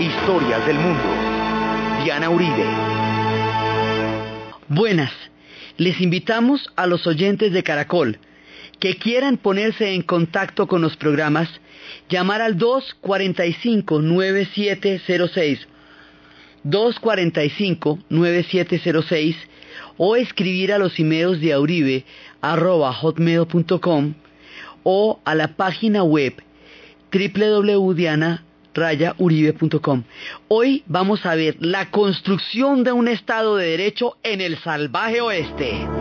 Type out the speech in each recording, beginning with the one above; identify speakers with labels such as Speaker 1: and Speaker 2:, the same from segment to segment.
Speaker 1: Historias del mundo. Diana Uribe.
Speaker 2: Buenas. Les invitamos a los oyentes de Caracol que quieran ponerse en contacto con los programas, llamar al 245-9706, 245-9706 o escribir a los emails de auribe o a la página web www.diana.uribe.com. Hoy vamos a ver la construcción de un Estado de Derecho en el salvaje oeste.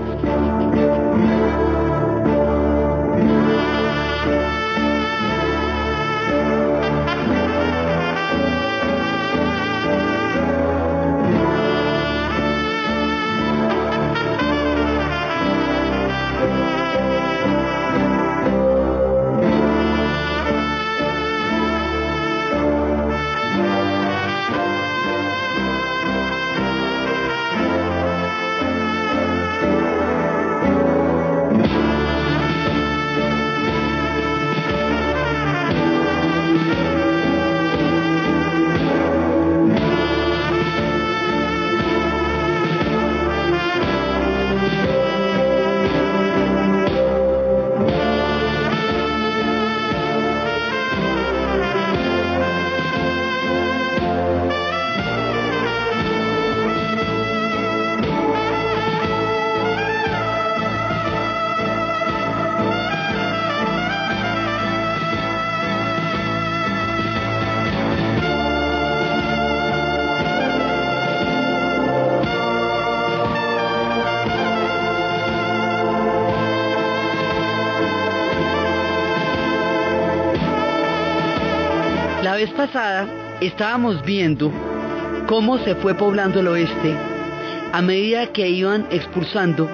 Speaker 2: Pasada estábamos viendo cómo se fue poblando el oeste a medida que iban expulsando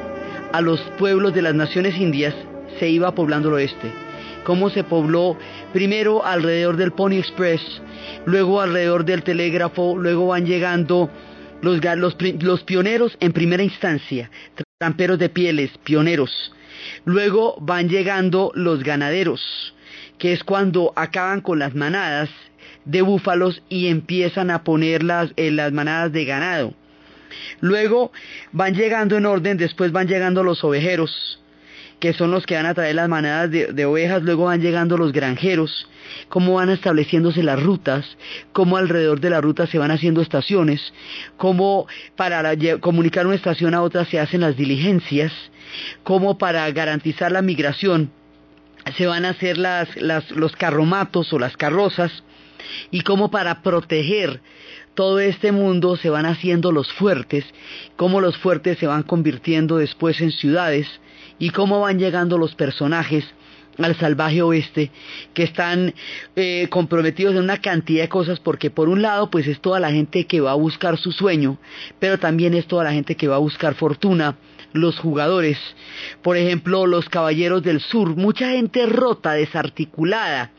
Speaker 2: a los pueblos de las naciones indias, se iba poblando el oeste. Cómo se pobló primero alrededor del Pony Express, luego alrededor del telégrafo, luego van llegando los, los, los pioneros en primera instancia, tramperos de pieles, pioneros. Luego van llegando los ganaderos, que es cuando acaban con las manadas de búfalos y empiezan a poner las, eh, las manadas de ganado. Luego van llegando en orden, después van llegando los ovejeros, que son los que van a traer las manadas de, ovejas, luego van llegando los granjeros, cómo van estableciéndose las rutas, cómo alrededor de la ruta se van haciendo estaciones, cómo para comunicar una estación a otra se hacen las diligencias, cómo para garantizar la migración se van a hacer los carromatos o las carrozas, y cómo para proteger todo este mundo se van haciendo los fuertes, cómo los fuertes se van convirtiendo después en ciudades y cómo van llegando los personajes al salvaje oeste que están eh, comprometidos en una cantidad de cosas porque por un lado pues es toda la gente que va a buscar su sueño pero también es toda la gente que va a buscar fortuna los jugadores. Por ejemplo los caballeros del sur mucha gente rota desarticulada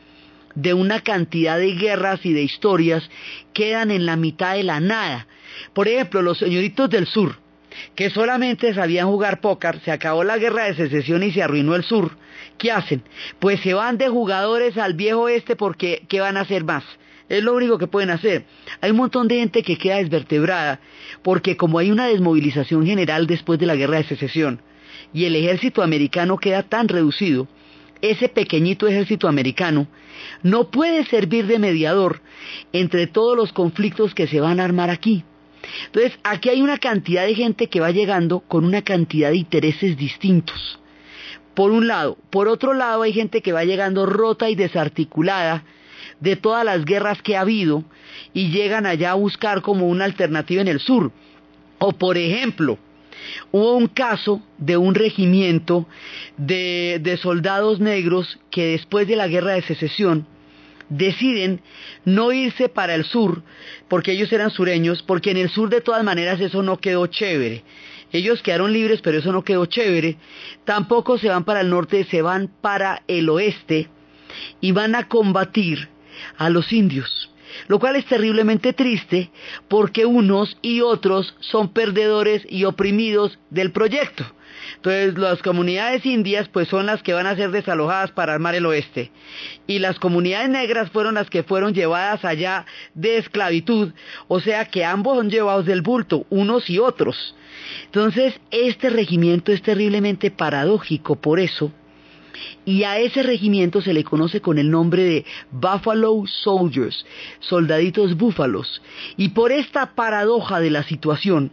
Speaker 2: de una cantidad de guerras y de historias quedan en la mitad de la nada. Por ejemplo, los señoritos del sur, que solamente sabían jugar póker, se acabó la guerra de secesión y se arruinó el sur. ¿Qué hacen? Pues se van de jugadores al viejo este porque ¿qué van a hacer más? Es lo único que pueden hacer. Hay un montón de gente que queda desvertebrada porque como hay una desmovilización general después de la guerra de secesión y el ejército americano queda tan reducido, ese pequeñito ejército americano no puede servir de mediador entre todos los conflictos que se van a armar aquí. Entonces, aquí hay una cantidad de gente que va llegando con una cantidad de intereses distintos. Por un lado. Por otro lado, hay gente que va llegando rota y desarticulada de todas las guerras que ha habido y llegan allá a buscar como una alternativa en el sur. O por ejemplo, hubo un caso de un regimiento de, de, soldados negros que después de la guerra de secesión deciden no irse para el sur, porque ellos eran sureños, porque en el sur de todas maneras eso no quedó chévere. Ellos quedaron libres, pero eso no quedó chévere. Tampoco se van para el norte, se van para el oeste y van a combatir a los indios. lo cual es terriblemente triste porque unos y otros son perdedores y oprimidos del proyecto. Entonces las comunidades indias pues son las que van a ser desalojadas para armar el oeste y las comunidades negras fueron las que fueron llevadas allá de esclavitud, o sea que ambos son llevados del bulto, unos y otros. Entonces este regimiento es terriblemente paradójico por eso y a ese regimiento se le conoce con el nombre de Buffalo Soldiers, soldaditos búfalos. Y por esta paradoja de la situación,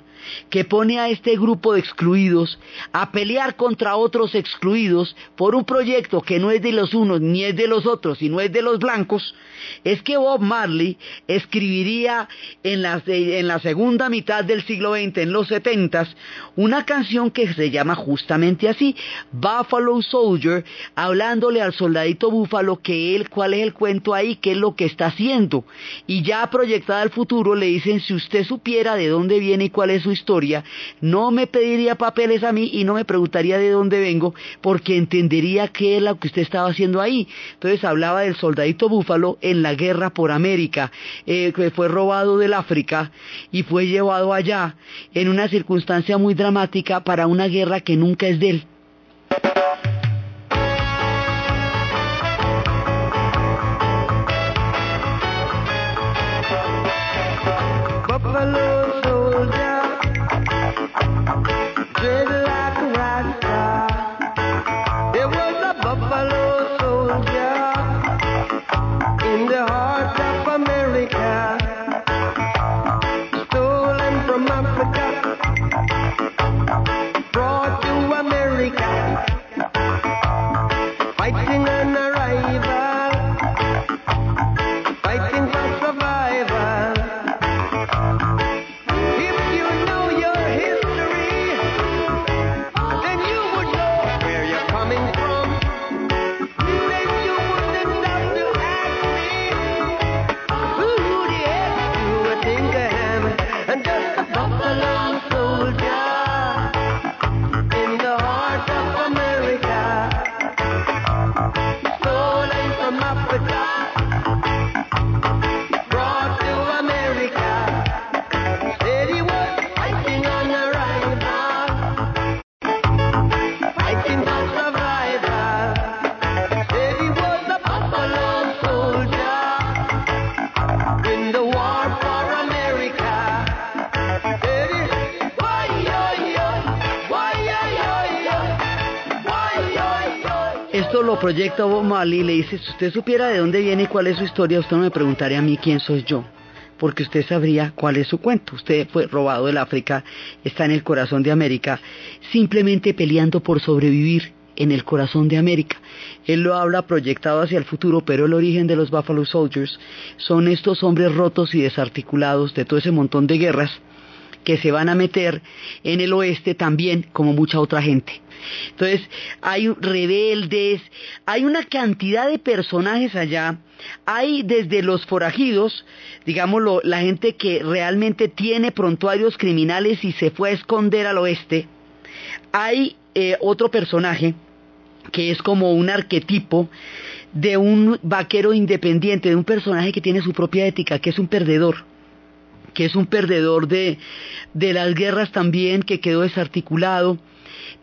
Speaker 2: que pone a este grupo de excluidos a pelear contra otros excluidos por un proyecto que no es de los unos ni es de los otros, sino es de los blancos, es que Bob Marley escribiría en la, segunda mitad del siglo XX, en los setentas, una canción que se llama justamente así, Buffalo Soldier, hablándole al soldadito búfalo que él, cuál es el cuento ahí, qué es lo que está haciendo. Y ya proyectada al futuro le dicen, si usted supiera de dónde viene y cuál es su historia, no me pediría papeles a mí y no me preguntaría de dónde vengo, porque entendería qué es lo que usted estaba haciendo ahí. Entonces hablaba del soldadito búfalo en la guerra por América, eh, que fue robado del África y fue llevado allá en una circunstancia muy dramática para una guerra que nunca es de él. Proyecta Bob Marley le dice, si usted supiera de dónde viene y cuál es su historia, usted no me preguntaría a mí quién soy yo, porque usted sabría cuál es su cuento. Usted fue robado del África, está en el corazón de América, simplemente peleando por sobrevivir en el corazón de América. Él lo habla proyectado hacia el futuro, pero el origen de los Buffalo Soldiers son estos hombres rotos y desarticulados de todo ese montón de guerras que se van a meter en el oeste también como mucha otra gente. Entonces, hay rebeldes, hay una cantidad de personajes allá, hay desde los forajidos, digámoslo, la gente que realmente tiene prontuarios criminales y se fue a esconder al oeste, hay eh, otro personaje que es como un arquetipo de un vaquero independiente, de un personaje que tiene su propia ética, que es un perdedor que es un perdedor de, de las guerras también, que quedó desarticulado,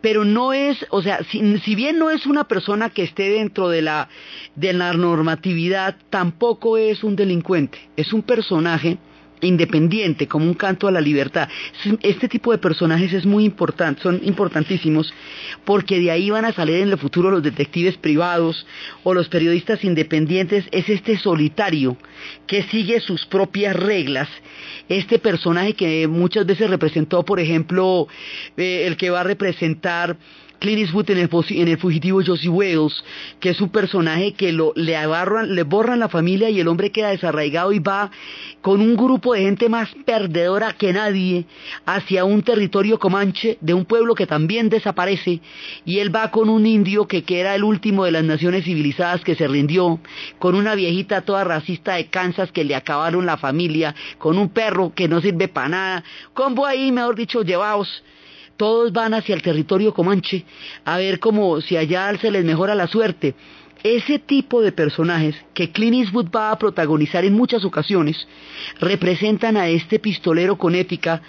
Speaker 2: pero no es, o sea, si, si, bien no es una persona que esté dentro de la, de la normatividad, tampoco es un delincuente, es un personaje independiente, como un canto a la libertad. Este tipo de personajes es muy importante, son importantísimos, porque de ahí van a salir en el futuro los detectives privados o los periodistas independientes. Es este solitario que sigue sus propias reglas. Este personaje que muchas veces representó, por ejemplo, eh, el que va a representar Clint Eastwood en el, fugitivo Josie Wales, que es un personaje que lo, le, agarran, le borran la familia y el hombre queda desarraigado y va con un grupo de gente más perdedora que nadie hacia un territorio comanche de un pueblo que también desaparece. Y él va con un indio que, que era el último de las naciones civilizadas que se rindió, con una viejita toda racista de Kansas que le acabaron la familia, con un perro que no sirve para nada, combo ahí, mejor dicho, llevaos todos van hacia el territorio comanche a ver cómo si allá se les mejora la suerte. ese tipo de personajes que Clint Eastwood va a protagonizar en muchas ocasiones representan a este pistolero con ética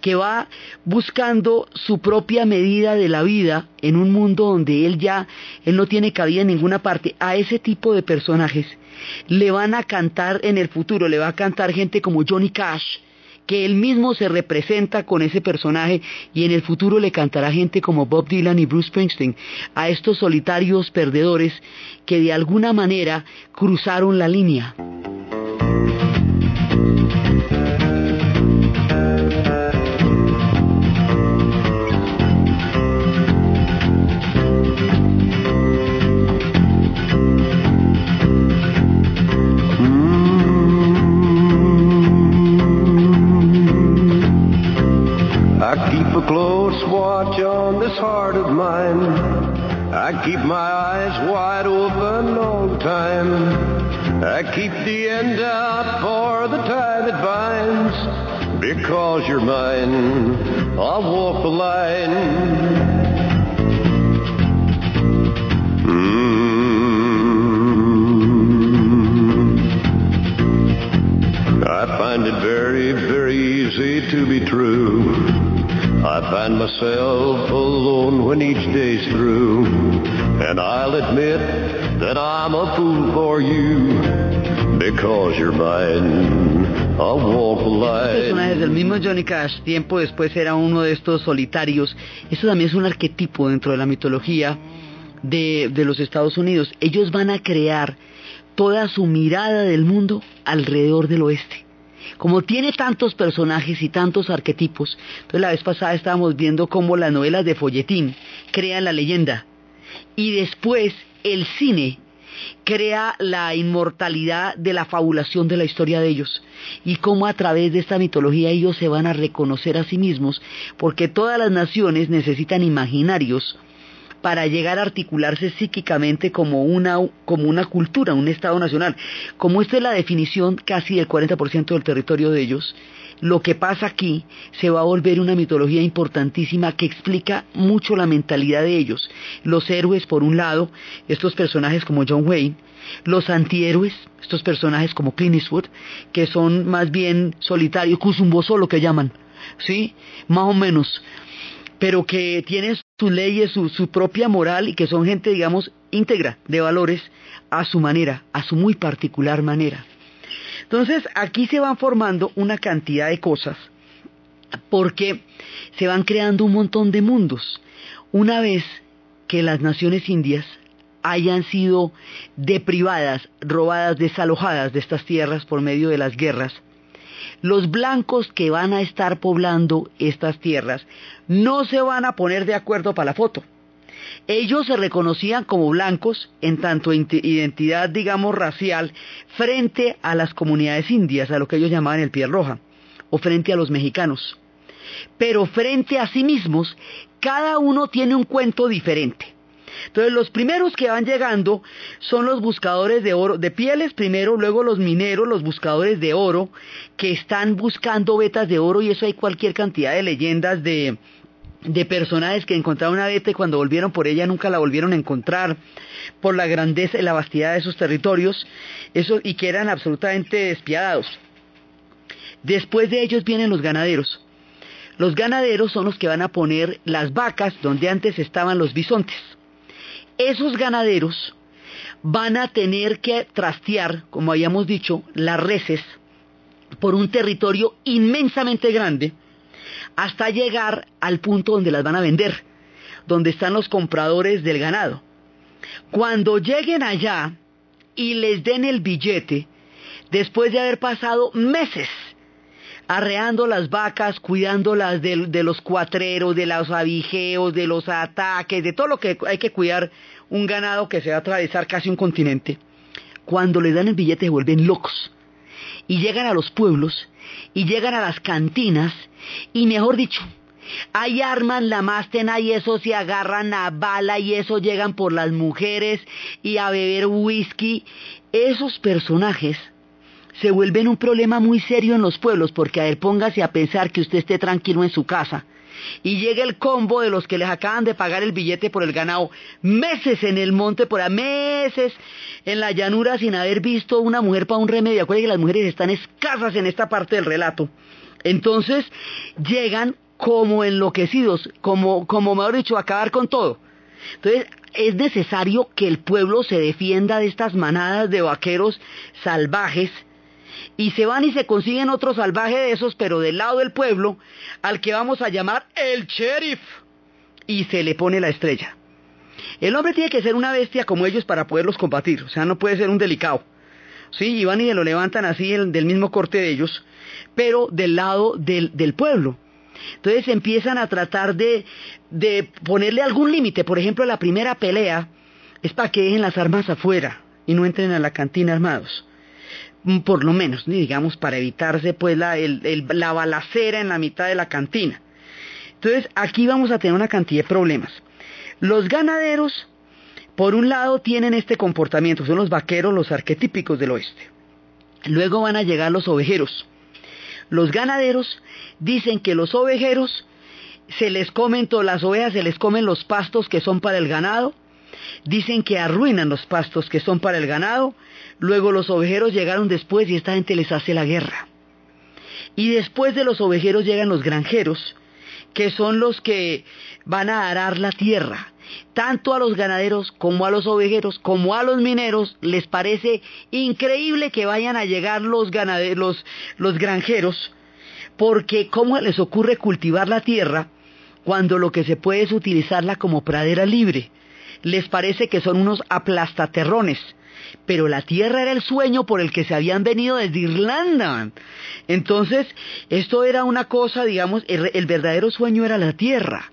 Speaker 2: que va buscando su propia medida de la vida en un mundo donde él ya él no tiene cabida en ninguna parte. A ese tipo de personajes le van a cantar en el futuro, le va a cantar gente como Johnny Cash, que él mismo se representa con ese personaje y en el futuro le cantará gente como Bob Dylan y Bruce Springsteen, a estos solitarios perdedores que de alguna manera cruzaron la línea.
Speaker 3: I keep my eyes wide open all the time. I keep the end out for the time it binds. Because you're mine, I'll walk the line. Mm. I find it very, very easy to be true. I find myself alone when each day's through. And I'll admit that I'm a fool for you. Because you're mine, I'll walk the line.
Speaker 2: personajes del mismo Johnny Cash, tiempo después era uno de estos solitarios. Eso también es un arquetipo dentro de la mitología de, de los Estados Unidos. Ellos van a crear toda su mirada del mundo alrededor del oeste como tiene tantos personajes y tantos arquetipos, entonces la vez pasada estábamos viendo cómo las novelas de folletín crean la leyenda y después el cine crea la inmortalidad de la fabulación de la historia de ellos y cómo a través de esta mitología ellos se van a reconocer a sí mismos porque todas las naciones necesitan imaginarios para llegar a articularse psíquicamente como una, como una cultura, un Estado nacional. Como esta es la definición casi del 40% del territorio de ellos, lo que pasa aquí se va a volver una mitología importantísima que explica mucho la mentalidad de ellos. Los héroes, por un lado, estos personajes como John Wayne, los antihéroes, estos personajes como Clint Eastwood, que son más bien solitarios, Kusumboso lo que llaman, ¿sí? Más o menos pero que tienen sus leyes, su, su propia moral y que son gente, digamos, íntegra de valores a su manera, a su muy particular manera. Entonces, aquí se van formando una cantidad de cosas porque se van creando un montón de mundos. Una vez que las naciones indias hayan sido deprivadas, robadas, desalojadas de estas tierras por medio de las guerras, los blancos que van a estar poblando estas tierras no se van a poner de acuerdo para la foto. Ellos se reconocían como blancos en tanto identidad, digamos, racial, frente a las comunidades indias, a lo que ellos llamaban el piel roja, o frente a los mexicanos. Pero frente a sí mismos, cada uno tiene un cuento diferente. Entonces los primeros que van llegando son los buscadores de oro, de pieles primero, luego los mineros, los buscadores de oro, que están buscando vetas de oro y eso hay cualquier cantidad de leyendas de, personajes que encontraron una veta y cuando volvieron por ella nunca la volvieron a encontrar por la grandeza y la vastidad de esos territorios y que eran absolutamente despiadados. Después de ellos vienen los ganaderos. Los ganaderos son los que van a poner las vacas donde antes estaban los bisontes esos ganaderos van a tener que trastear, como habíamos dicho, las reses por un territorio inmensamente grande hasta llegar al punto donde las van a vender, donde están los compradores del ganado. Cuando lleguen allá y les den el billete, después de haber pasado meses arreando las vacas, cuidándolas de, de los cuatreros, de los abigeos, de los ataques, de todo lo que hay que cuidar un ganado que se va a atravesar casi un continente. Cuando le dan el billete se vuelven locos y llegan a los pueblos y llegan a las cantinas y mejor dicho, hay armas, la masten y eso se agarran a bala y eso llegan por las mujeres y a beber whisky. Esos personajes se vuelven un problema muy serio en los pueblos, porque a él póngase a pensar que usted esté tranquilo en su casa y llega el combo de los que les acaban de pagar el billete por el ganado, meses en el monte, por a meses en la llanura sin haber visto una mujer para un remedio. Acuérdense que las mujeres están escasas en esta parte del relato. Entonces llegan como enloquecidos, como, como mejor dicho, acabar con todo. Entonces, es necesario que el pueblo se defienda de estas manadas de vaqueros salvajes y se van y se consiguen otro salvaje de esos, pero del lado del pueblo, al que vamos a llamar el sheriff, y se le pone la estrella. El hombre tiene que ser una bestia como ellos para poderlos combatir, o sea, no puede ser un delicado. Sí, y van y se lo levantan así del mismo corte de ellos, pero del lado del, pueblo. Entonces empiezan a tratar de, de ponerle algún límite. Por ejemplo, la primera pelea es para que dejen las armas afuera y no entren a la cantina armados. Mm, por lo menos, digamos, para evitarse pues la, la balacera en la mitad de la cantina. Entonces aquí vamos a tener una cantidad de problemas. Los ganaderos, por un lado, tienen este comportamiento, son los vaqueros, los arquetípicos del oeste. Luego van a llegar los ovejeros. Los ganaderos dicen que los ovejeros se les comen todas las ovejas, se les comen los pastos que son para el ganado, dicen que arruinan los pastos que son para el ganado, luego los ovejeros llegaron después y esta gente les hace la guerra. Y después de los ovejeros llegan los granjeros, que son los que van a arar la tierra. Tanto a los ganaderos como a los ovejeros, como a los mineros, les parece increíble que vayan a llegar los, los granjeros, porque ¿cómo les ocurre cultivar la tierra cuando lo que se puede es utilizarla como pradera libre? Les parece que son unos aplastaterrones, pero la tierra era el sueño por el que se habían venido desde Irlanda. Entonces, esto era una cosa, digamos, el, verdadero sueño era la tierra.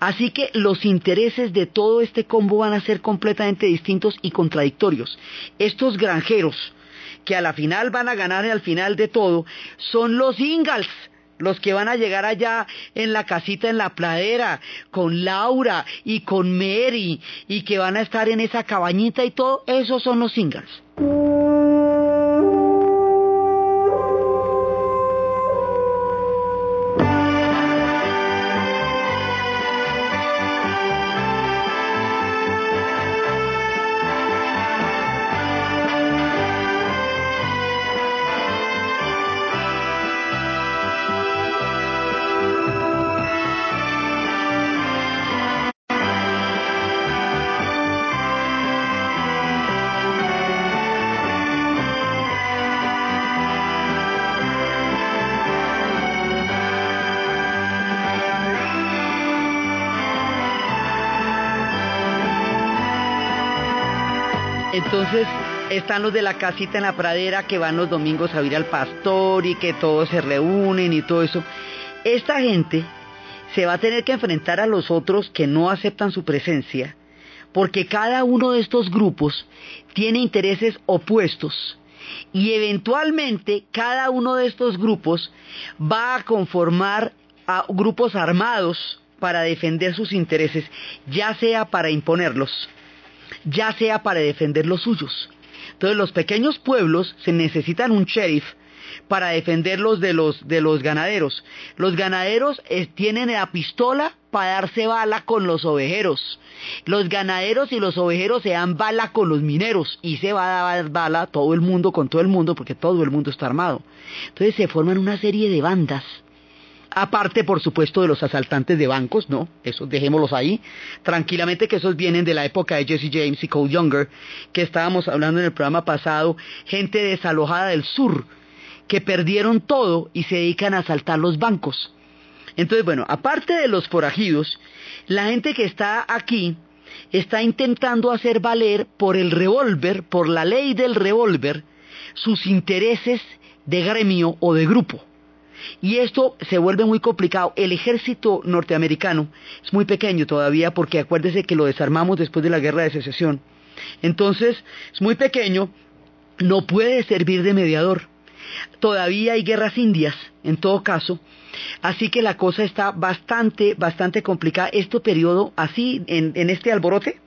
Speaker 2: Así que los intereses de todo este combo van a ser completamente distintos y contradictorios. Estos granjeros, que a la final van a ganar al final de todo, son los Ingalls, los que van a llegar allá en la casita en la pradera, con Laura y con Mary, y que van a estar en esa cabañita y todo, esos son los Ingalls. Entonces están los de la casita en la pradera que van los domingos a ir al pastor y que todos se reúnen y todo eso. Esta gente se va a tener que enfrentar a los otros que no aceptan su presencia, porque cada uno de estos grupos tiene intereses opuestos y eventualmente cada uno de estos grupos va a conformar grupos armados para defender sus intereses, ya sea para imponerlos ya sea para defender los suyos. Entonces los pequeños pueblos se necesitan un sheriff para defenderlos de los, de los ganaderos. Los ganaderos eh, tienen la pistola para darse bala con los ovejeros. Los ganaderos y los ovejeros se dan bala con los mineros y se va a dar bala todo el mundo con todo el mundo porque todo el mundo está armado. Entonces se forman una serie de bandas Aparte, por supuesto, de los asaltantes de bancos, ¿no? Esos dejémoslos ahí. Tranquilamente que esos vienen de la época de Jesse James y Cole Younger, que estábamos hablando en el programa pasado, gente desalojada del sur, que perdieron todo y se dedican a asaltar los bancos. Entonces, bueno, aparte de los forajidos, la gente que está aquí está intentando hacer valer por el revólver, por la ley del revólver, sus intereses de gremio o de grupo. Y esto se vuelve muy complicado. El ejército norteamericano es muy pequeño todavía porque acuérdese que lo desarmamos después de la guerra de secesión. Entonces, es muy pequeño, no puede servir de mediador. Todavía hay guerras indias, en todo caso. Así que la cosa está bastante, bastante complicada. Este periodo, así, en, este alborote,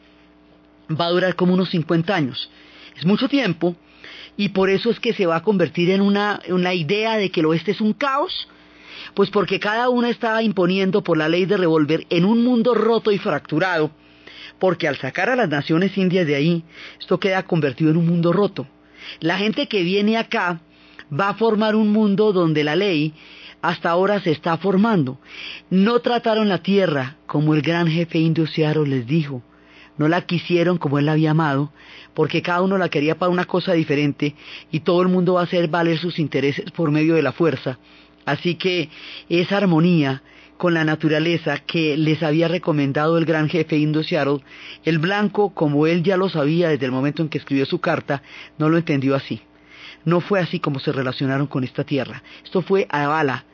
Speaker 2: va a durar como unos 50 años. Es mucho tiempo y por eso es que se va a convertir en una, una idea de que el oeste es un caos, pues porque cada uno estaba imponiendo por la ley de revólver en un mundo roto y fracturado, porque al sacar a las naciones indias de ahí, esto queda convertido en un mundo roto. La gente que viene acá va a formar un mundo donde la ley hasta ahora se está formando. No trataron la tierra como el gran jefe indio Searo les dijo. No la quisieron como él la había amado, porque cada uno la quería para una cosa diferente y todo el mundo va a hacer valer sus intereses por medio de la fuerza. Así que esa armonía con la naturaleza que les había recomendado el gran jefe indio Seattle, el blanco, como él ya lo sabía desde el momento en que escribió su carta, no lo entendió así. No fue así como se relacionaron con esta tierra. Esto fue a bala,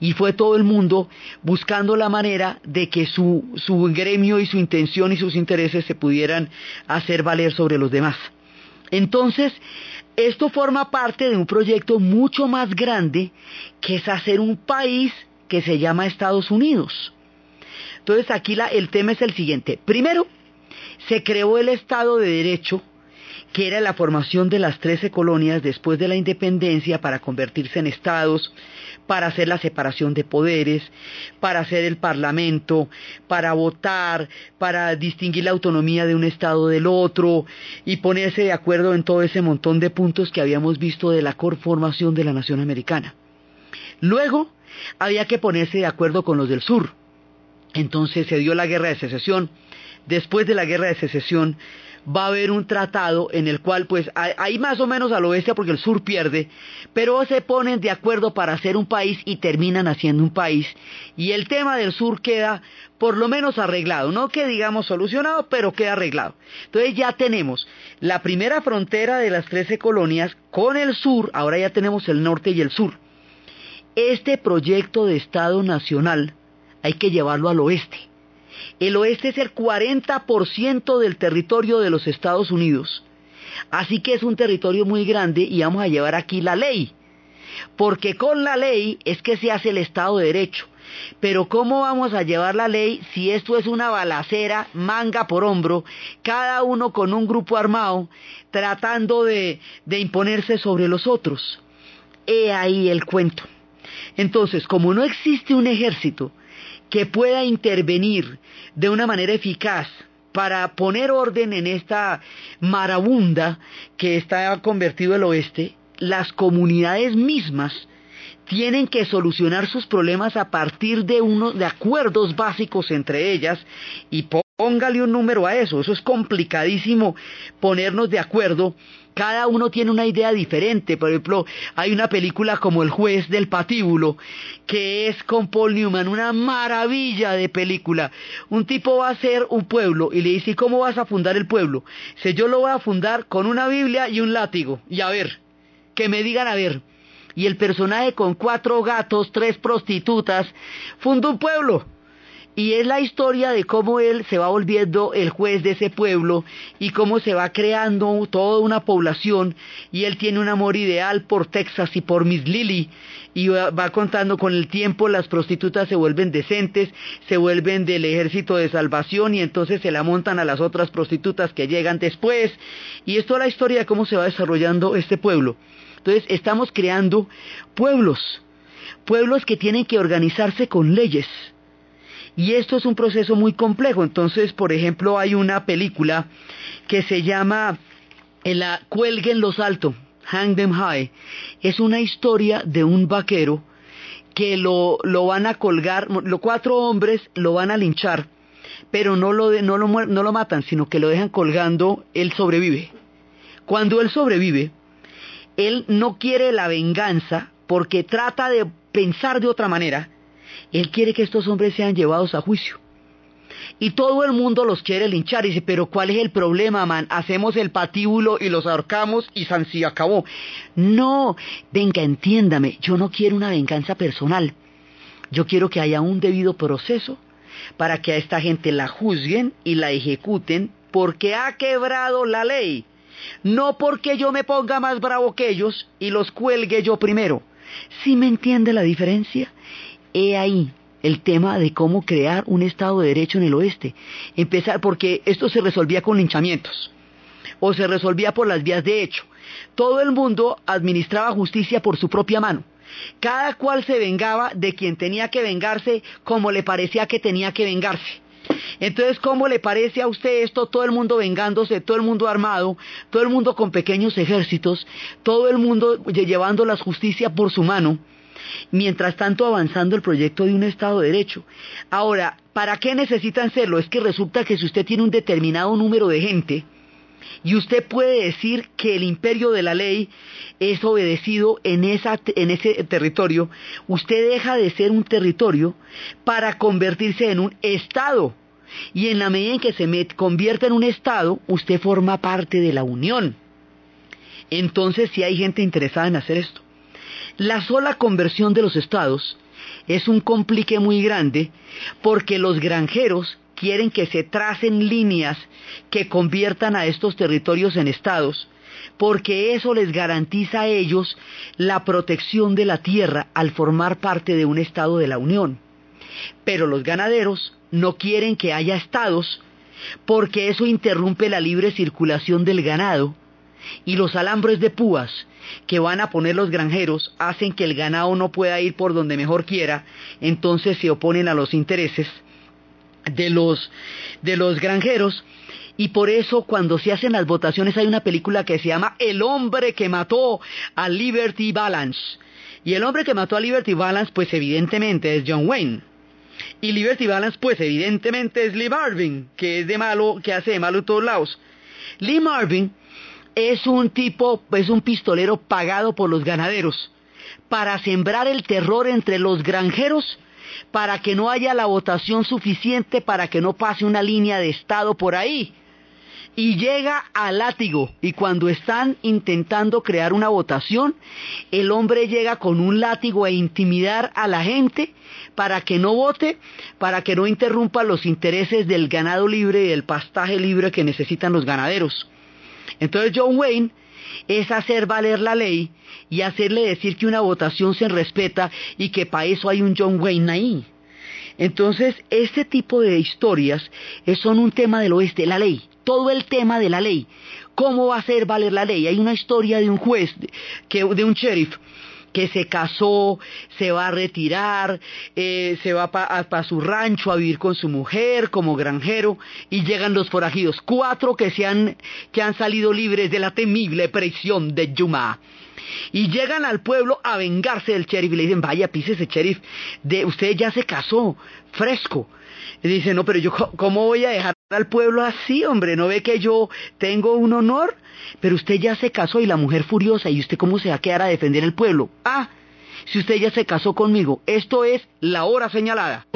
Speaker 2: y fue todo el mundo buscando la manera de que su, su gremio y su intención y sus intereses se pudieran hacer valer sobre los demás. Entonces, esto forma parte de un proyecto mucho más grande que es hacer un país que se llama Estados Unidos. Entonces aquí el tema es el siguiente. Primero, se creó el Estado de Derecho que era la formación de las trece colonias después de la independencia para convertirse en estados, para hacer la separación de poderes, para hacer el parlamento, para votar, para distinguir la autonomía de un estado del otro y ponerse de acuerdo en todo ese montón de puntos que habíamos visto de la conformación de la nación americana. Luego había que ponerse de acuerdo con los del sur. Entonces se dio la guerra de secesión. Después de la guerra de secesión va a haber un tratado en el cual pues hay más o menos al oeste porque el sur pierde, pero se ponen de acuerdo para hacer un país y terminan haciendo un país y el tema del sur queda por lo menos arreglado, no que digamos solucionado, pero queda arreglado. Entonces ya tenemos la primera frontera de las 13 colonias con el sur, ahora ya tenemos el norte y el sur. Este proyecto de Estado Nacional hay que llevarlo al oeste el oeste es el 40% del territorio de los Estados Unidos. Así que es un territorio muy grande y vamos a llevar aquí la ley. Porque con la ley es que se hace el Estado de Derecho. Pero ¿cómo vamos a llevar la ley si esto es una balacera, manga por hombro, cada uno con un grupo armado, tratando de, de imponerse sobre los otros? He ahí el cuento. Entonces, como no existe un ejército, que pueda intervenir de una manera eficaz para poner orden en esta marabunda que está convertido el oeste, las comunidades mismas tienen que solucionar sus problemas a partir de unos de acuerdos básicos entre ellas. Y póngale un número a eso, eso es complicadísimo ponernos de acuerdo cada uno tiene una idea diferente. Por ejemplo, hay una película como El juez del patíbulo, que es con Paul Newman, una maravilla de película. Un tipo va a ser un pueblo y le dice, ¿cómo vas a fundar el pueblo? Si yo lo voy a fundar con una Biblia y un látigo. Y a ver, que me digan a ver. Y el personaje con cuatro gatos, tres prostitutas, funda un pueblo y es la historia de cómo él se va volviendo el juez de ese pueblo y cómo se va creando toda una población. Y él tiene un amor ideal por Texas y por Miss Lily. Y va, contando con el tiempo las prostitutas se vuelven decentes, se vuelven del ejército de salvación y entonces se la montan a las otras prostitutas que llegan después. Y es toda la historia de cómo se va desarrollando este pueblo. Entonces estamos creando pueblos, pueblos que tienen que organizarse con leyes y esto es un proceso muy complejo. Entonces, por ejemplo, hay una película que se llama la Cuelguen los altos, Hang Them High. Es una historia de un vaquero que lo, lo van a colgar, los cuatro hombres lo van a linchar, pero no lo, no, lo, no lo matan, sino que lo dejan colgando, él sobrevive. Cuando él sobrevive, él no quiere la venganza porque trata de pensar de otra manera él quiere que estos hombres sean llevados a juicio. Y todo el mundo los quiere linchar. Y dice, pero ¿cuál es el problema, man? Hacemos el patíbulo y los ahorcamos y San acabó. No, venga, entiéndame, yo no quiero una venganza personal. Yo quiero que haya un debido proceso para que a esta gente la juzguen y la ejecuten porque ha quebrado la ley. No porque yo me ponga más bravo que ellos y los cuelgue yo primero. ¿Sí me entiende la diferencia? He ahí el tema de cómo crear un Estado de Derecho en el oeste. Empezar, porque esto se resolvía con linchamientos, o se resolvía por las vías de hecho. todo el mundo administraba justicia por su propia mano. Cada cual se vengaba de quien tenía que vengarse como le parecía que tenía que vengarse. Entonces, ¿cómo le parece a usted esto? Todo el mundo vengándose, todo el mundo armado, todo el mundo con pequeños ejércitos, todo el mundo llevando la justicia por su mano, mientras tanto avanzando el proyecto de un Estado de Derecho. Ahora, ¿para qué necesitan serlo? Es que resulta que si usted tiene un determinado número de gente, y usted puede decir que el imperio de la ley es obedecido en, ese territorio, usted deja de ser un territorio para convertirse en un Estado. Y en la medida en que se convierte en un Estado, usted forma parte de la Unión. Entonces, si hay gente interesada en hacer esto. La sola conversión de los estados es un complique muy grande porque los granjeros quieren que se tracen líneas que conviertan a estos territorios en estados, porque eso les garantiza a ellos la protección de la tierra al formar parte de un estado de la Unión. Pero los ganaderos no quieren que haya estados, porque eso interrumpe la libre circulación del ganado, y los alambres de púas que van a poner los granjeros hacen que el ganado no pueda ir por donde mejor quiera, entonces se oponen a los intereses de los, de los granjeros y por eso cuando se hacen las votaciones hay una película que se llama El hombre que mató a Liberty Balance. Y el hombre que mató a Liberty Balance pues evidentemente es John Wayne. Y Liberty Balance pues evidentemente es Lee Marvin, que es de malo, que hace de malo en todos lados. Lee Marvin es un tipo, es un pistolero pagado por los ganaderos para sembrar el terror entre los granjeros para que no haya la votación suficiente para que no pase una línea de Estado por ahí. Y llega al látigo. Y cuando están intentando crear una votación, el hombre llega con un látigo a intimidar a la gente para que no vote, para que no interrumpa los intereses del ganado libre y del pastaje libre que necesitan los ganaderos. Entonces John Wayne es hacer valer la ley y hacerle decir que una votación se respeta y que para eso hay un John Wayne ahí. Entonces, este tipo de historias son un tema del oeste, la ley, todo el tema de la ley. ¿Cómo va a hacer valer la ley? Hay una historia de un juez, que, de un sheriff, que se casó, se va a retirar, eh, se va para su rancho a vivir con su mujer como granjero y llegan los forajidos, cuatro que, se han, que han salido libres de la temible prisión de Yuma. Y llegan al pueblo a vengarse del sheriff y le dicen, vaya, pícese sheriff, de, usted ya se casó, fresco. Y dice, no, pero yo, ¿cómo voy a dejar al pueblo así, hombre? ¿No ve que yo tengo un honor? Pero usted ya se casó y la mujer furiosa, ¿y usted cómo se va a quedar a defender el pueblo? Ah, si usted ya se casó conmigo, esto es la hora señalada.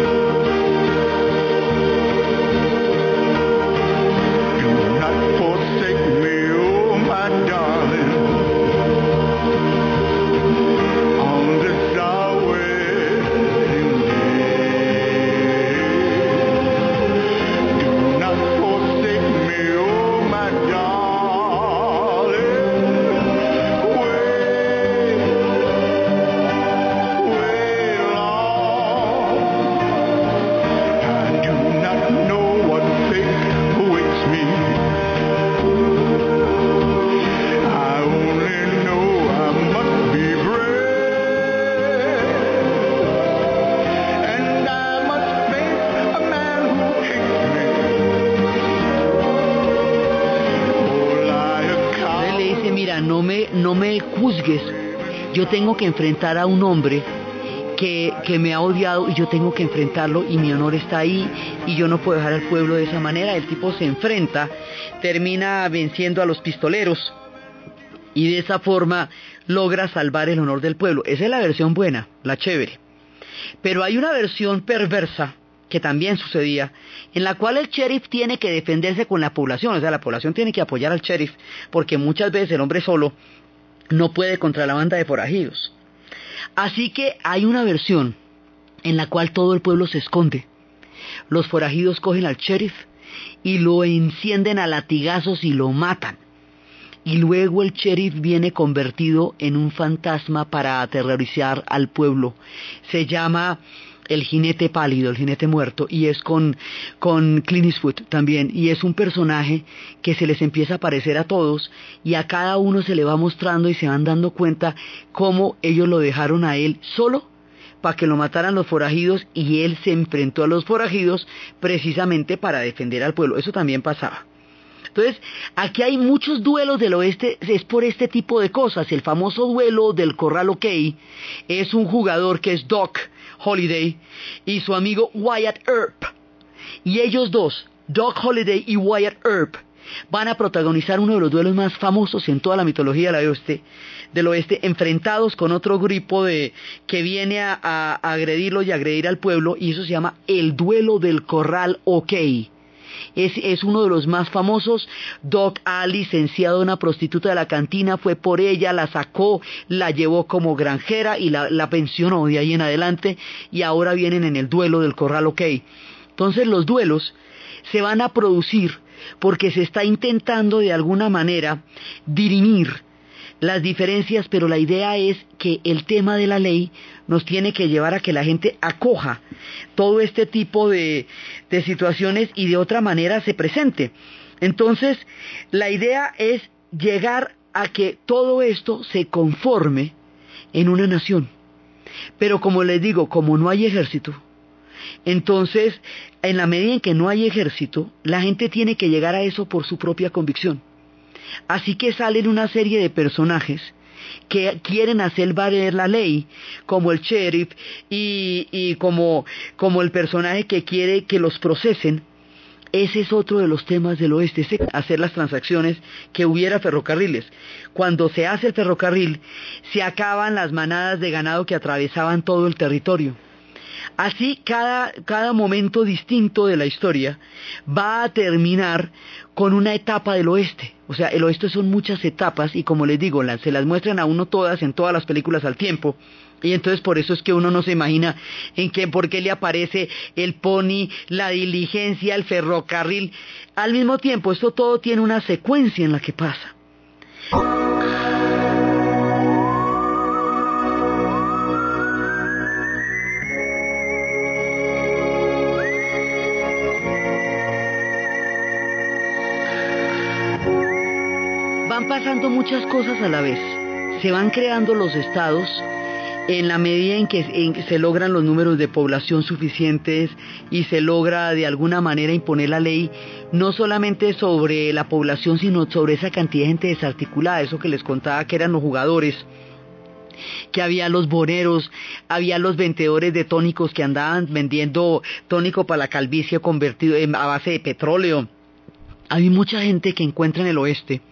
Speaker 2: Yo tengo que enfrentar a un hombre que, que, me ha odiado y yo tengo que enfrentarlo y mi honor está ahí y yo no puedo dejar al pueblo de esa manera. El tipo se enfrenta, termina venciendo a los pistoleros y de esa forma logra salvar el honor del pueblo. Esa es la versión buena, la chévere. Pero hay una versión perversa que también sucedía, en la cual el sheriff tiene que defenderse con la población, o sea, la población tiene que apoyar al sheriff, porque muchas veces el hombre solo no puede contra la banda de forajidos. Así que hay una versión en la cual todo el pueblo se esconde. Los forajidos cogen al sheriff y lo encienden a latigazos y lo matan. Y luego el sheriff viene convertido en un fantasma para aterrorizar al pueblo. Se llama el jinete pálido, el jinete muerto, y es con, con Clint también, y es un personaje que se les empieza a parecer a todos, y a cada uno se le va mostrando y se van dando cuenta cómo ellos lo dejaron a él solo para que lo mataran los forajidos y él se enfrentó a los forajidos precisamente para defender al pueblo. Eso también pasaba. Entonces, aquí hay muchos duelos del oeste, es por este tipo de cosas. El famoso duelo del Corral OK es un jugador que es Doc Holiday y su amigo Wyatt Earp. Y ellos dos, Doc Holiday y Wyatt Earp, van a protagonizar uno de los duelos más famosos en toda la mitología del oeste, del oeste enfrentados con otro grupo de, que viene a, agredirlos y agredir al pueblo, y eso se llama el duelo del corral OK. Es, uno de los más famosos. Doc ha licenciado a una prostituta de la cantina, fue por ella, la sacó, la llevó como granjera y la, la pensionó de ahí en adelante y ahora vienen en el duelo del corral OK. Entonces los duelos se van a producir porque se está intentando de alguna manera dirimir las diferencias, pero la idea es que el tema de la ley nos tiene que llevar a que la gente acoja todo este tipo de, de situaciones y de otra manera se presente. Entonces, la idea es llegar a que todo esto se conforme en una nación. Pero como les digo, como no hay ejército, entonces, en la medida en que no hay ejército, la gente tiene que llegar a eso por su propia convicción. Así que salen una serie de personajes que quieren hacer valer la ley, como el sheriff y, y como, como el personaje que quiere que los procesen. Ese es otro de los temas del oeste, es hacer las transacciones, que hubiera ferrocarriles. Cuando se hace el ferrocarril, se acaban las manadas de ganado que atravesaban todo el territorio. Así, cada, cada momento distinto de la historia va a terminar con una etapa del oeste. O sea, el oeste son muchas etapas y como les digo, las, se las muestran a uno todas en todas las películas al tiempo. Y entonces por eso es que uno no se imagina en qué, por qué le aparece el pony, la diligencia, el ferrocarril. Al mismo tiempo, esto todo tiene una secuencia en la que pasa. Pasando muchas cosas a la vez. Se van creando los estados en la medida en que, se logran los números de población suficientes y se logra de alguna manera imponer la ley, no solamente sobre la población, sino sobre esa cantidad de gente desarticulada, eso que les contaba que eran los jugadores, que había los boneros, había los vendedores de tónicos que andaban vendiendo tónico para la calvicie convertido en, a base de petróleo. Hay mucha gente que encuentra en el oeste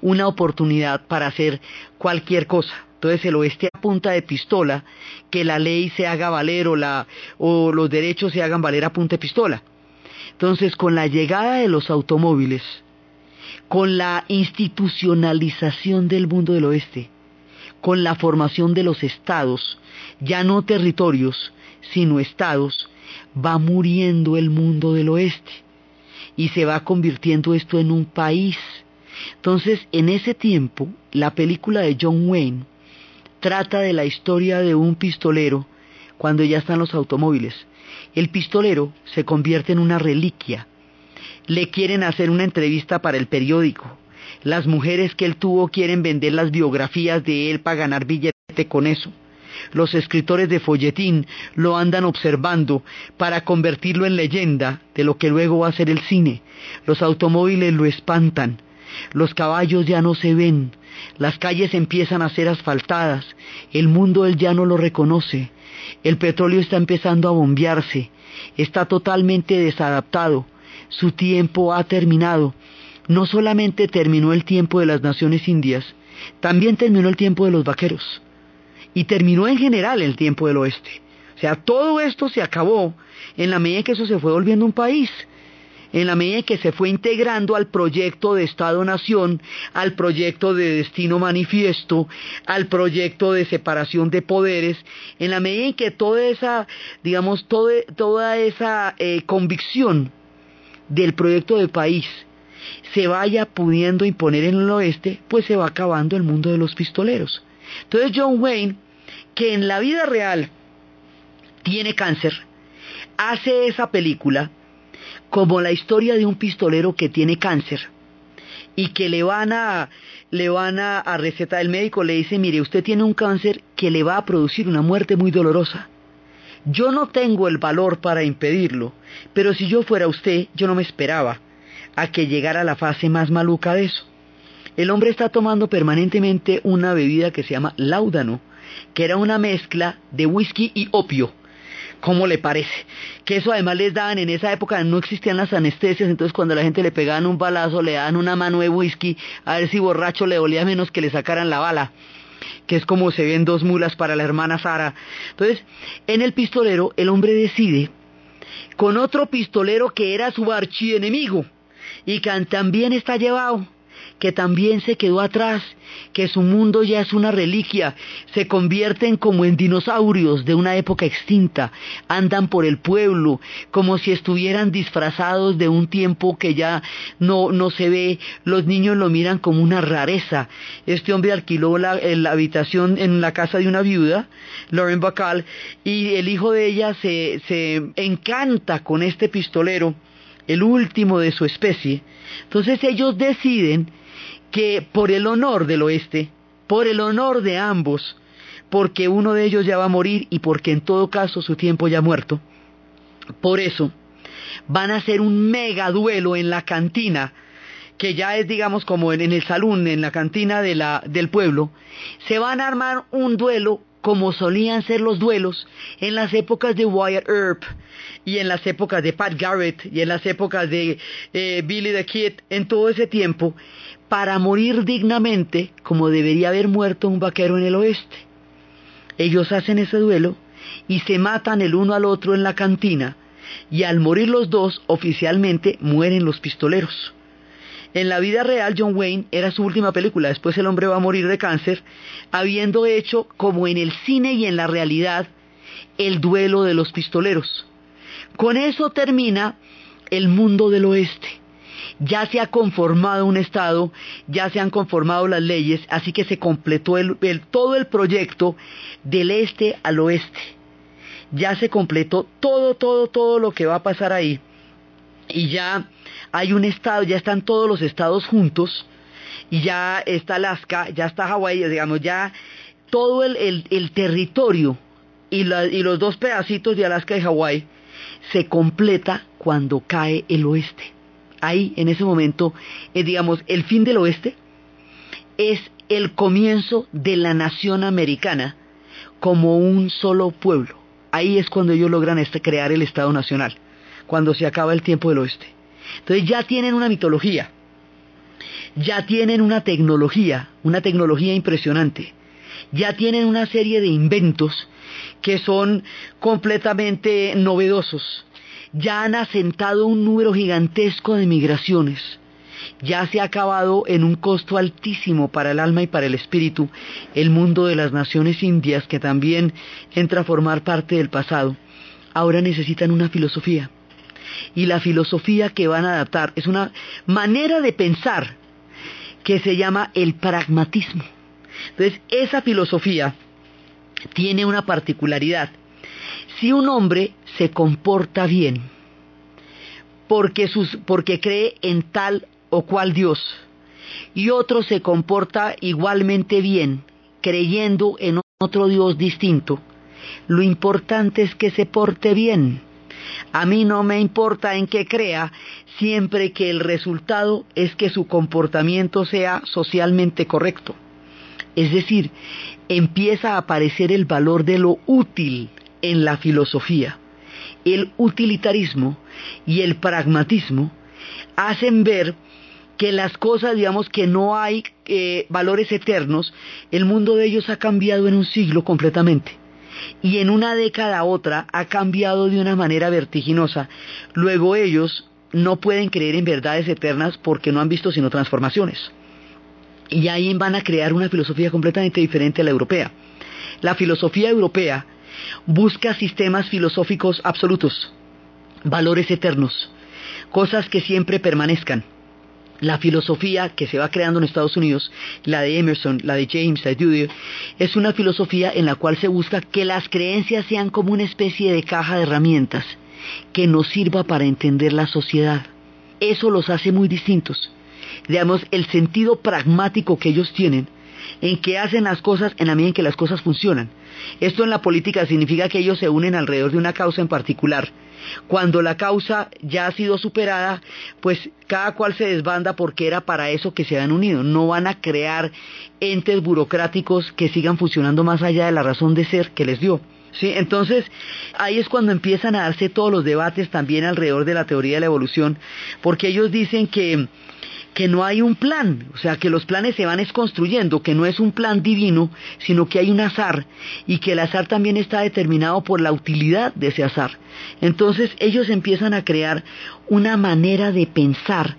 Speaker 2: una oportunidad para hacer cualquier cosa. Entonces el oeste a punta de pistola, que la ley se haga valer o, la, o los derechos se hagan valer a punta de pistola. Entonces con la llegada de los automóviles, con la institucionalización del mundo del oeste, con la formación de los estados, ya no territorios, sino estados, va muriendo el mundo del oeste y se va convirtiendo esto en un país. Entonces, en ese tiempo, la película de John Wayne trata de la historia de un pistolero cuando ya están los automóviles. El pistolero se convierte en una reliquia. Le quieren hacer una entrevista para el periódico. Las mujeres que él tuvo quieren vender las biografías de él para ganar billete con eso. Los escritores de folletín lo andan observando para convertirlo en leyenda de lo que luego va a ser el cine. Los automóviles lo espantan. Los caballos ya no se ven, las calles empiezan a ser asfaltadas, el mundo ya no lo reconoce, el petróleo está empezando a bombearse, está totalmente desadaptado, su tiempo ha terminado. No solamente terminó el tiempo de las naciones indias, también terminó el tiempo de los vaqueros. Y terminó en general el tiempo del oeste. O sea, todo esto se acabó en la medida que eso se fue volviendo un país en la medida en que se fue integrando al proyecto de Estado-Nación, al proyecto de destino manifiesto, al proyecto de separación de poderes, en la medida en que toda esa, digamos, toda esa eh, convicción del proyecto de país se vaya pudiendo imponer en el oeste, pues se va acabando el mundo de los pistoleros. Entonces John Wayne, que en la vida real tiene cáncer, hace esa película como la historia de un pistolero que tiene cáncer y que le van a le van a, recetar. El médico le dice mire usted tiene un cáncer que le va a producir una muerte muy dolorosa. Yo no tengo el valor para impedirlo pero si yo fuera usted yo no me esperaba a que llegara la fase más maluca de eso el hombre está tomando permanentemente una bebida que se llama láudano que era una mezcla de whisky y opio ¿Cómo le parece? Que eso además les daban en esa época, no existían las anestesias, entonces cuando a la gente le pegaban un balazo, le daban una mano de whisky, a ver si borracho le dolía menos que le sacaran la bala, que es como se ven dos mulas para la hermana Sara. Entonces, en el pistolero, el hombre decide, con otro pistolero que era su archienemigo, y que también está llevado, que también se quedó atrás, que su mundo ya es una reliquia, se convierten como en dinosaurios de una época extinta, andan por el pueblo como si estuvieran disfrazados de un tiempo que ya no, no se ve, los niños lo miran como una rareza. Este hombre alquiló la, la habitación en la casa de una viuda, Lauren Bacall, y el hijo de ella se, se encanta con este pistolero, el último de su especie. Entonces ellos deciden que por el honor del oeste, por el honor de ambos, porque uno de ellos ya va a morir y porque en todo caso su tiempo ya ha muerto, por eso van a hacer un mega duelo en la cantina, que ya es digamos como en, el salón, en la cantina de la, del pueblo, se van a armar un duelo como solían ser los duelos en las épocas de Wyatt Earp y en las épocas de Pat Garrett y en las épocas de eh, Billy the Kid, en todo ese tiempo, para morir dignamente como debería haber muerto un vaquero en el oeste. Ellos hacen ese duelo y se matan el uno al otro en la cantina y al morir los dos oficialmente mueren los pistoleros. En la vida real John Wayne era su última película, después el hombre va a morir de cáncer, habiendo hecho como en el cine y en la realidad el duelo de los pistoleros. Con eso termina el mundo del oeste ya se ha conformado un Estado, ya se han conformado las leyes, así que se completó todo el proyecto del este al oeste. Ya se completó todo, todo, todo lo que va a pasar ahí. Y ya hay un Estado, ya están todos los estados juntos, y ya está Alaska, ya está Hawái, digamos, ya todo el, territorio y, y los dos pedacitos de Alaska y Hawái se completa cuando cae el oeste ahí en ese momento, es digamos, el fin del oeste es el comienzo de la nación americana como un solo pueblo. Ahí es cuando ellos logran este, crear el Estado Nacional, cuando se acaba el tiempo del oeste. Entonces ya tienen una mitología, ya tienen una tecnología, una tecnología impresionante, ya tienen una serie de inventos que son completamente novedosos, ya han asentado un número gigantesco de migraciones, ya se ha acabado en un costo altísimo para el alma y para el espíritu el mundo de las naciones indias que también entra a formar parte del pasado. Ahora necesitan una filosofía. Y la filosofía que van a adaptar es una manera de pensar que se llama el pragmatismo. Entonces, esa filosofía tiene una particularidad si un hombre se comporta bien porque, cree en tal o cual Dios y otro se comporta igualmente bien creyendo en otro Dios distinto, lo importante es que se porte bien. A mí no me importa en qué crea, siempre que el resultado es que su comportamiento sea socialmente correcto. Es decir, empieza a aparecer el valor de lo útil en la filosofía. El utilitarismo y el pragmatismo hacen ver que las cosas, digamos que no hay eh, valores eternos, el mundo de ellos ha cambiado en un siglo completamente. Y en una década a otra ha cambiado de una manera vertiginosa. Luego ellos no pueden creer en verdades eternas porque no han visto sino transformaciones. Y ahí van a crear una filosofía completamente diferente a la europea. La filosofía europea busca sistemas filosóficos absolutos, valores eternos, cosas que siempre permanezcan. la filosofía que se va creando en Estados Unidos, la de Emerson, la de James, la de Dewey, es una filosofía en la cual se busca que las creencias sean como una especie de caja de herramientas que nos sirva para entender la sociedad. Eso los hace muy distintos. Digamos, el sentido pragmático que ellos tienen en que hacen las cosas en la medida en que las cosas funcionan. Esto en la política significa que ellos se unen alrededor de una causa en particular. Cuando la causa ya ha sido superada, pues cada cual se desbanda porque era para eso que se han unido. No van a crear entes burocráticos que sigan funcionando más allá de la razón de ser que les dio. ¿Sí? Entonces, ahí es cuando empiezan a darse todos los debates también alrededor de la teoría de la evolución, porque ellos dicen que que no hay un plan, o sea, que los planes se van construyendo, que no es un plan divino, sino que hay un azar y que el azar también está determinado por la utilidad de ese azar. Entonces ellos empiezan a crear una manera de pensar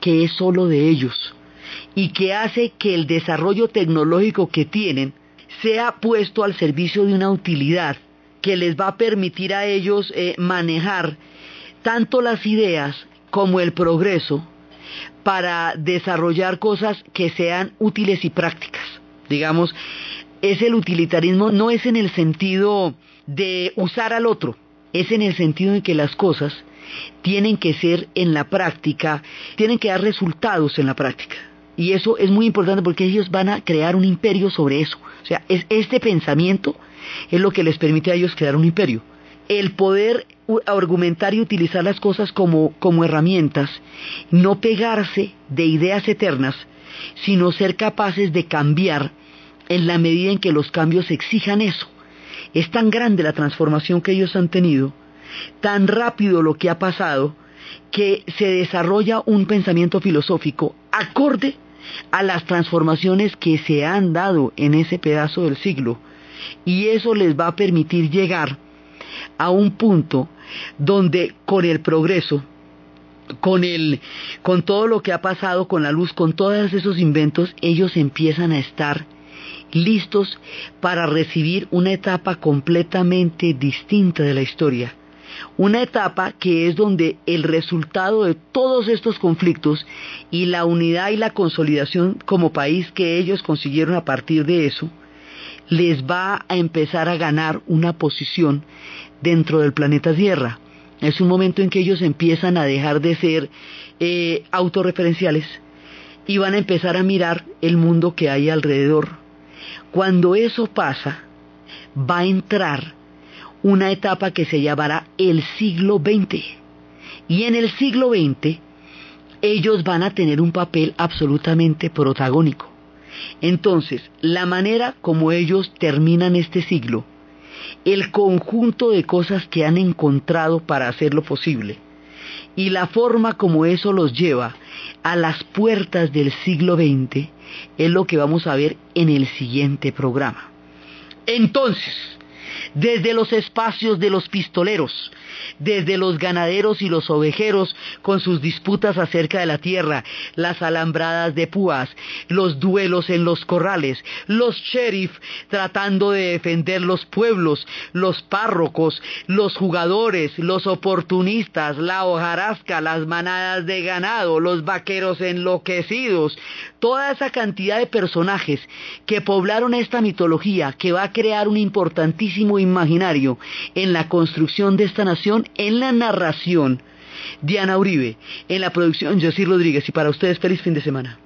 Speaker 2: que es solo de ellos y que hace que el desarrollo tecnológico que tienen sea puesto al servicio de una utilidad que les va a permitir a ellos eh, manejar tanto las ideas como el progreso para desarrollar cosas que sean útiles y prácticas. Digamos, es el utilitarismo, no es en el sentido de usar al otro, es en el sentido de que las cosas tienen que ser en la práctica, tienen que dar resultados en la práctica. Y eso es muy importante porque ellos van a crear un imperio sobre eso. O sea, es, este pensamiento es lo que les permite a ellos crear un imperio. El poder argumentar y utilizar las cosas como, como herramientas, no pegarse de ideas eternas, sino ser capaces de cambiar en la medida en que los cambios exijan eso. Es tan grande la transformación que ellos han tenido, tan rápido lo que ha pasado, que se desarrolla un pensamiento filosófico acorde a las transformaciones que se han dado en ese pedazo del siglo. Y eso les va a permitir llegar a un punto donde con el progreso, con el, con todo lo que ha pasado con la luz, con todos esos inventos, ellos empiezan a estar listos para recibir una etapa completamente distinta de la historia. Una etapa que es donde el resultado de todos estos conflictos y la unidad y la consolidación como país que ellos consiguieron a partir de eso, les va a empezar a ganar una posición dentro del planeta Tierra. Es un momento en que ellos empiezan a dejar de ser eh, autorreferenciales y van a empezar a mirar el mundo que hay alrededor. Cuando eso pasa, va a entrar una etapa que se llamará el siglo XX. Y en el siglo XX, ellos van a tener un papel absolutamente protagónico. Entonces, la manera como ellos terminan este siglo el conjunto de cosas que han encontrado para hacerlo posible y la forma como eso los lleva a las puertas del siglo XX es lo que vamos a ver en el siguiente programa. Entonces, desde los espacios de los pistoleros, desde los ganaderos y los ovejeros con sus disputas acerca de la tierra, las alambradas de púas, los duelos en los corrales, los sheriff tratando de defender los pueblos, los párrocos, los jugadores, los oportunistas, la hojarasca, las manadas de ganado, los vaqueros enloquecidos, toda esa cantidad de personajes que poblaron esta mitología que va a crear un importantísimo imaginario en la construcción de esta nación en la narración, Diana Uribe, en la producción, José Rodríguez. Y para ustedes, feliz fin de semana.